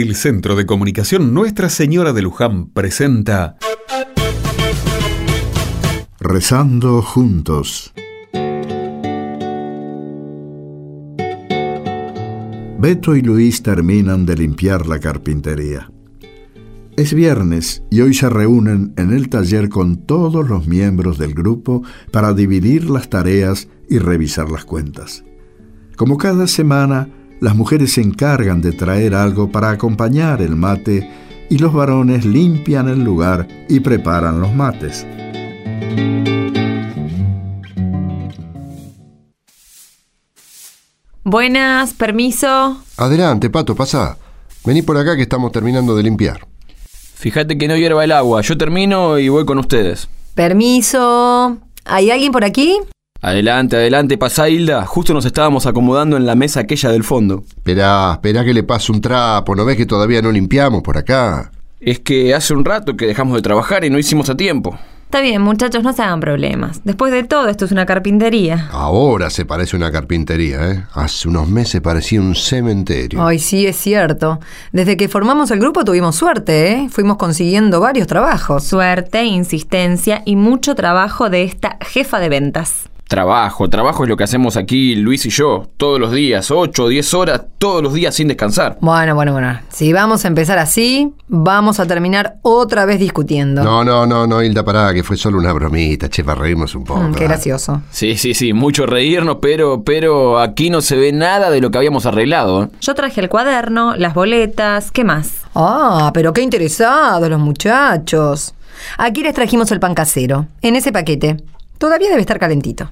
El Centro de Comunicación Nuestra Señora de Luján presenta Rezando juntos. Beto y Luis terminan de limpiar la carpintería. Es viernes y hoy se reúnen en el taller con todos los miembros del grupo para dividir las tareas y revisar las cuentas. Como cada semana, las mujeres se encargan de traer algo para acompañar el mate y los varones limpian el lugar y preparan los mates. Buenas, permiso. Adelante, Pato, pasa. Vení por acá que estamos terminando de limpiar. Fíjate que no hierva el agua. Yo termino y voy con ustedes. Permiso. ¿Hay alguien por aquí? Adelante, adelante, pasá Hilda. Justo nos estábamos acomodando en la mesa aquella del fondo. Esperá, esperá que le pase un trapo. ¿No ves que todavía no limpiamos por acá? Es que hace un rato que dejamos de trabajar y no hicimos a tiempo. Está bien, muchachos, no se hagan problemas. Después de todo, esto es una carpintería. Ahora se parece una carpintería, ¿eh? Hace unos meses parecía un cementerio. Ay, sí, es cierto. Desde que formamos el grupo tuvimos suerte, ¿eh? Fuimos consiguiendo varios trabajos. Suerte, insistencia y mucho trabajo de esta jefa de ventas. Trabajo, trabajo es lo que hacemos aquí Luis y yo, todos los días, 8 o 10 horas, todos los días sin descansar. Bueno, bueno, bueno. Si vamos a empezar así, vamos a terminar otra vez discutiendo. No, no, no, no, Hilda, pará, que fue solo una bromita, che, para reírnos un poco. Mm, qué gracioso. Sí, sí, sí, mucho reírnos, pero, pero aquí no se ve nada de lo que habíamos arreglado. ¿eh? Yo traje el cuaderno, las boletas, ¿qué más? Ah, pero qué interesados los muchachos. Aquí les trajimos el pan casero, en ese paquete. Todavía debe estar calentito.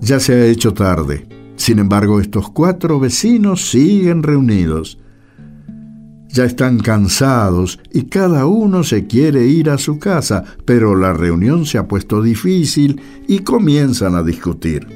Ya se ha hecho tarde. Sin embargo, estos cuatro vecinos siguen reunidos. Ya están cansados y cada uno se quiere ir a su casa, pero la reunión se ha puesto difícil y comienzan a discutir.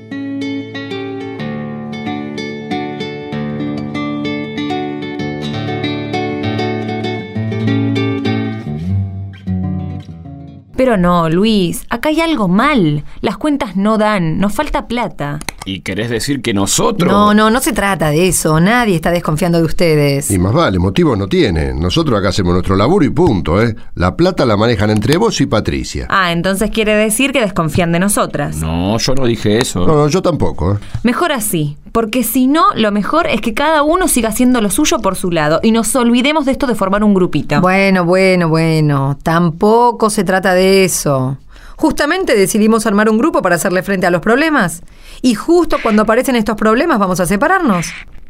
Pero no, Luis, acá hay algo mal. Las cuentas no dan, nos falta plata. ¿Y querés decir que nosotros? No, no, no se trata de eso. Nadie está desconfiando de ustedes. Y más vale, motivos no tienen. Nosotros acá hacemos nuestro laburo y punto, ¿eh? La plata la manejan entre vos y Patricia. Ah, entonces quiere decir que desconfían de nosotras. No, yo no dije eso. No, no, yo tampoco, ¿eh? Mejor así, porque si no, lo mejor es que cada uno siga haciendo lo suyo por su lado y nos olvidemos de esto de formar un grupito. Bueno, bueno, bueno. Tampoco se trata de eso. Justamente decidimos armar un grupo para hacerle frente a los problemas. Y justo cuando aparecen estos problemas vamos a separarnos.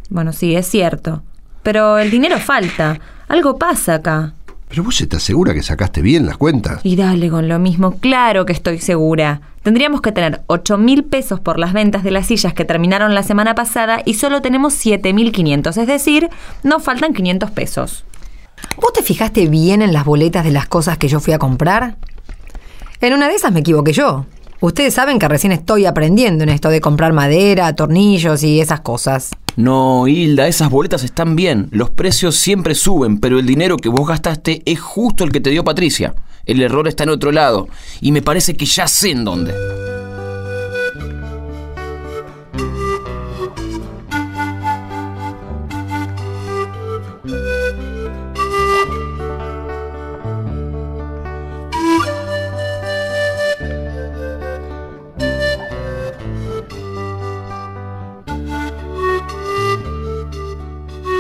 Bueno, sí, es cierto. Pero el dinero falta. Algo pasa acá. Pero vos estás segura que sacaste bien las cuentas. Y dale con lo mismo, claro que estoy segura. Tendríamos que tener 8 mil pesos por las ventas de las sillas que terminaron la semana pasada y solo tenemos 7 mil 500, es decir, nos faltan 500 pesos. ¿Vos te fijaste bien en las boletas de las cosas que yo fui a comprar? En una de esas me equivoqué yo. Ustedes saben que recién estoy aprendiendo en esto de comprar madera, tornillos y esas cosas. No, Hilda, esas boletas están bien. Los precios siempre suben, pero el dinero que vos gastaste es justo el que te dio Patricia. El error está en otro lado. Y me parece que ya sé en dónde.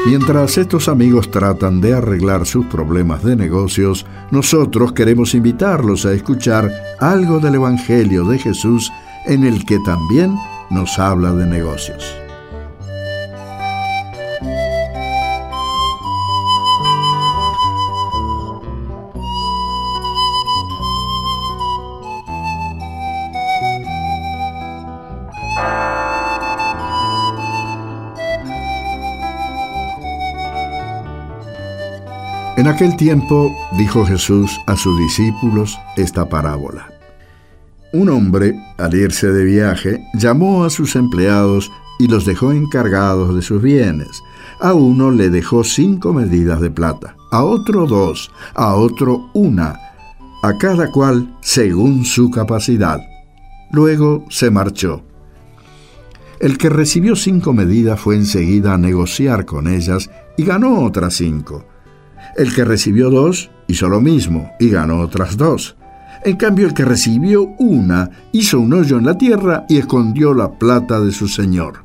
Mientras estos amigos tratan de arreglar sus problemas de negocios, nosotros queremos invitarlos a escuchar algo del Evangelio de Jesús en el que también nos habla de negocios. En aquel tiempo dijo Jesús a sus discípulos esta parábola. Un hombre, al irse de viaje, llamó a sus empleados y los dejó encargados de sus bienes. A uno le dejó cinco medidas de plata, a otro dos, a otro una, a cada cual según su capacidad. Luego se marchó. El que recibió cinco medidas fue enseguida a negociar con ellas y ganó otras cinco. El que recibió dos hizo lo mismo y ganó otras dos. En cambio, el que recibió una hizo un hoyo en la tierra y escondió la plata de su señor.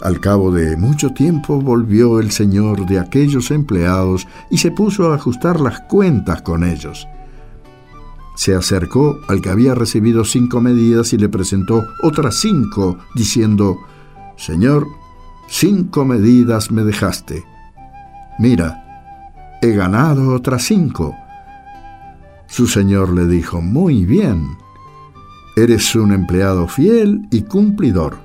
Al cabo de mucho tiempo volvió el señor de aquellos empleados y se puso a ajustar las cuentas con ellos. Se acercó al que había recibido cinco medidas y le presentó otras cinco, diciendo, Señor, cinco medidas me dejaste. Mira, he ganado otras cinco. Su señor le dijo, Muy bien, eres un empleado fiel y cumplidor.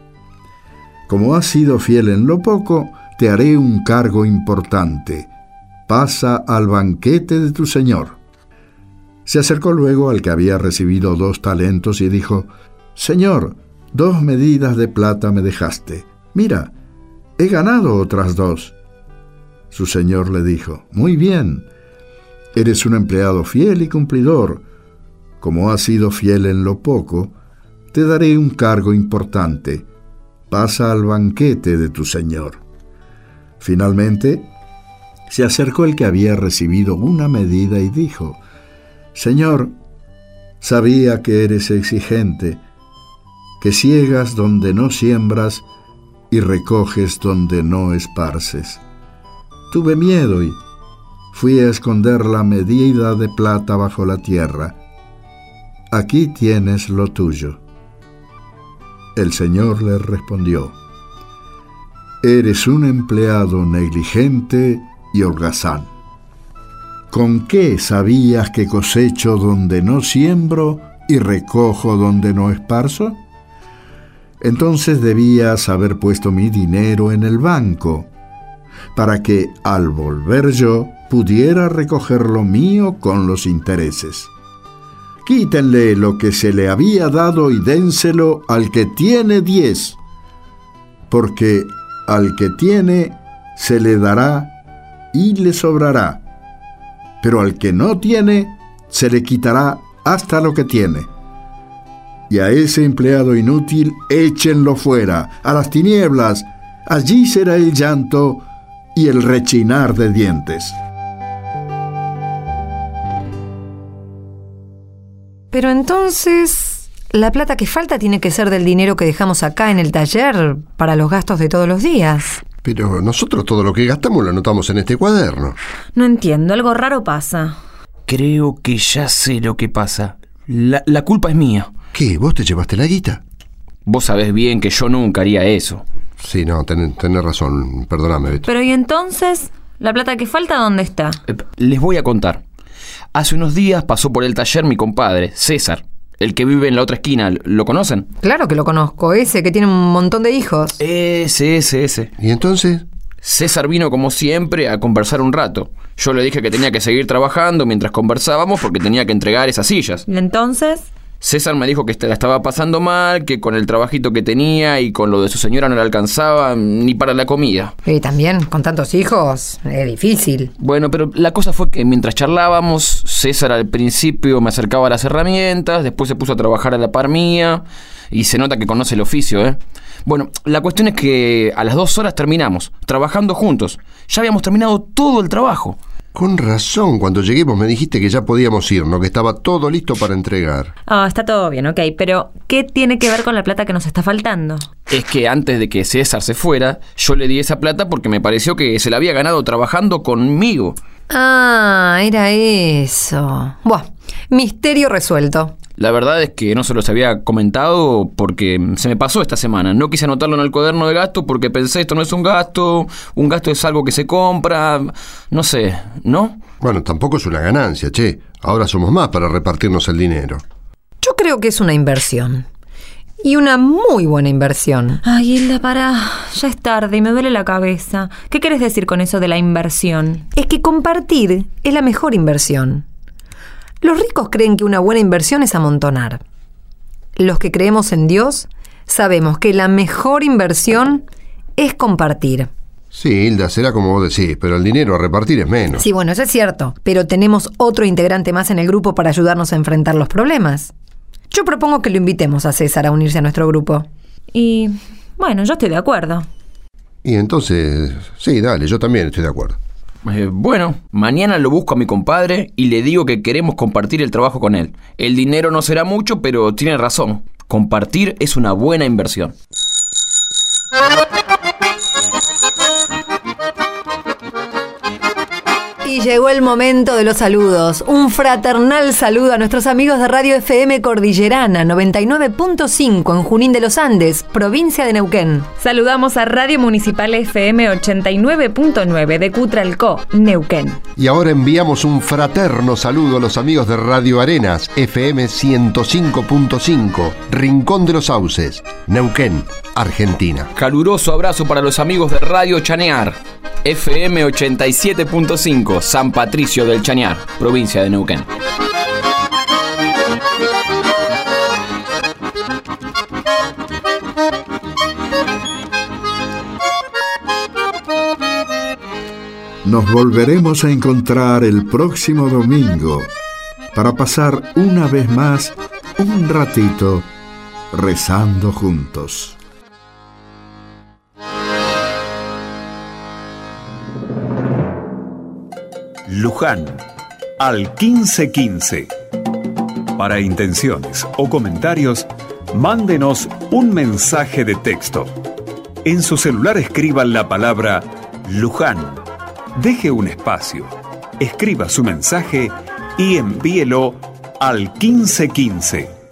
Como has sido fiel en lo poco, te haré un cargo importante. Pasa al banquete de tu señor. Se acercó luego al que había recibido dos talentos y dijo, Señor, dos medidas de plata me dejaste. Mira, he ganado otras dos. Su señor le dijo, Muy bien, eres un empleado fiel y cumplidor. Como has sido fiel en lo poco, te daré un cargo importante. Pasa al banquete de tu señor. Finalmente, se acercó el que había recibido una medida y dijo, Señor, sabía que eres exigente, que ciegas donde no siembras y recoges donde no esparces. Tuve miedo y fui a esconder la medida de plata bajo la tierra. Aquí tienes lo tuyo. El Señor le respondió, Eres un empleado negligente y holgazán. ¿Con qué sabías que cosecho donde no siembro y recojo donde no esparzo? Entonces debías haber puesto mi dinero en el banco, para que al volver yo pudiera recoger lo mío con los intereses. Quítenle lo que se le había dado y dénselo al que tiene diez, porque al que tiene se le dará y le sobrará pero al que no tiene, se le quitará hasta lo que tiene. Y a ese empleado inútil, échenlo fuera, a las tinieblas, allí será el llanto y el rechinar de dientes. Pero entonces, la plata que falta tiene que ser del dinero que dejamos acá en el taller para los gastos de todos los días. Pero nosotros todo lo que gastamos lo anotamos en este cuaderno. No entiendo, algo raro pasa. Creo que ya sé lo que pasa. La, la culpa es mía. ¿Qué? ¿Vos te llevaste la guita? Vos sabés bien que yo nunca haría eso. Sí, no, ten- tenés razón. Perdóname, Beto. Pero ¿y entonces? ¿La plata que falta dónde está? Eh, Les voy a contar. Hace unos días pasó por el taller mi compadre, César, el que vive en la otra esquina. ¿Lo conocen? Claro que lo conozco, ese que tiene un montón de hijos. Ese, ese, ese. ¿Y entonces? César vino como siempre a conversar un rato. Yo le dije que tenía que seguir trabajando mientras conversábamos porque tenía que entregar esas sillas. ¿Y entonces? César me dijo que la estaba pasando mal, que con el trabajito que tenía y con lo de su señora no le alcanzaba ni para la comida. Y también, con tantos hijos, es difícil. Bueno, pero la cosa fue que mientras charlábamos, César al principio me acercaba a las herramientas, después se puso a trabajar a la par mía y se nota que conoce el oficio, ¿eh? Bueno, la cuestión es que a las dos horas terminamos, trabajando juntos. Ya habíamos terminado todo el trabajo. Con razón, cuando lleguemos me dijiste que ya podíamos irnos, que estaba todo listo para entregar. Ah, está todo bien, ok, pero ¿qué tiene que ver con la plata que nos está faltando? Es que antes de que César se fuera, yo le di esa plata porque me pareció que se la había ganado trabajando conmigo. Ah, era eso. Buah, misterio resuelto. La verdad es que no se los había comentado porque se me pasó esta semana. No quise anotarlo en el cuaderno de gasto porque pensé esto no es un gasto, un gasto es algo que se compra, no sé, ¿no? Bueno, tampoco es una ganancia, che. Ahora somos más para repartirnos el dinero. Yo creo que es una inversión. Y una muy buena inversión. Ay, Hilda, para. Ya es tarde y me duele la cabeza. ¿Qué quieres decir con eso de la inversión? Es que compartir es la mejor inversión. Los ricos creen que una buena inversión es amontonar. Los que creemos en Dios sabemos que la mejor inversión es compartir. Sí, Hilda, será como vos decís, pero el dinero a repartir es menos. Sí, bueno, eso es cierto, pero tenemos otro integrante más en el grupo para ayudarnos a enfrentar los problemas. Yo propongo que lo invitemos a César a unirse a nuestro grupo. Y bueno, yo estoy de acuerdo. Y entonces, sí, dale, yo también estoy de acuerdo. Eh, bueno, mañana lo busco a mi compadre y le digo que queremos compartir el trabajo con él. El dinero no será mucho, pero tiene razón. Compartir es una buena inversión. Llegó el momento de los saludos. Un fraternal saludo a nuestros amigos de Radio FM Cordillerana 99.5 en Junín de los Andes, provincia de Neuquén. Saludamos a Radio Municipal FM 89.9 de Cutralcó, Neuquén. Y ahora enviamos un fraterno saludo a los amigos de Radio Arenas, FM 105.5, Rincón de los Sauces, Neuquén, Argentina. Caluroso abrazo para los amigos de Radio Chanear, FM 87.5, San Patricio del Chañar, provincia de Neuquén. Nos volveremos a encontrar el próximo domingo para pasar una vez más un ratito rezando juntos. Luján al 1515. Para intenciones o comentarios, mándenos un mensaje de texto. En su celular escriban la palabra Luján. Deje un espacio, escriba su mensaje y envíelo al 1515